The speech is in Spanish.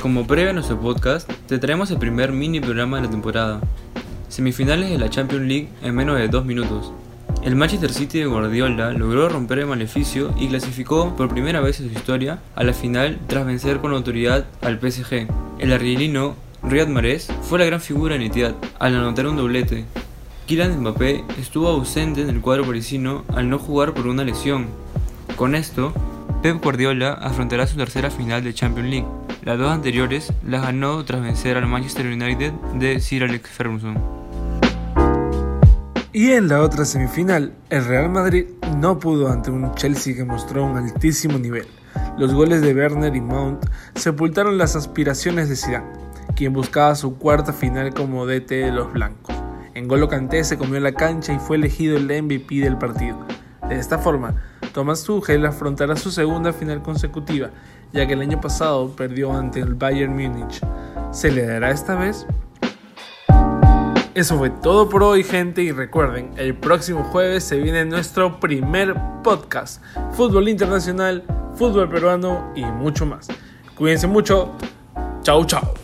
Como previo a nuestro podcast, te traemos el primer mini programa de la temporada. Semifinales de la Champions League en menos de dos minutos. El Manchester City de Guardiola logró romper el maleficio y clasificó por primera vez en su historia a la final tras vencer con autoridad al PSG. El argelino Riyad Mahrez fue la gran figura en Etihad al anotar un doblete. Kylian Mbappé estuvo ausente en el cuadro parisino al no jugar por una lesión. Con esto, Pep Guardiola afrontará su tercera final de Champions League. Las dos anteriores las ganó tras vencer al Manchester United de Sir Alex Ferguson. Y en la otra semifinal, el Real Madrid no pudo ante un Chelsea que mostró un altísimo nivel. Los goles de Werner y Mount sepultaron las aspiraciones de Zidane, quien buscaba su cuarta final como DT de los blancos. En Golo Kanté se comió la cancha y fue elegido el MVP del partido. De esta forma, Thomas Tuchel afrontará su segunda final consecutiva, ya que el año pasado perdió ante el Bayern Múnich. ¿Se le dará esta vez? Eso fue todo por hoy, gente, y recuerden, el próximo jueves se viene nuestro primer podcast, fútbol internacional, fútbol peruano y mucho más. Cuídense mucho. Chau, chau.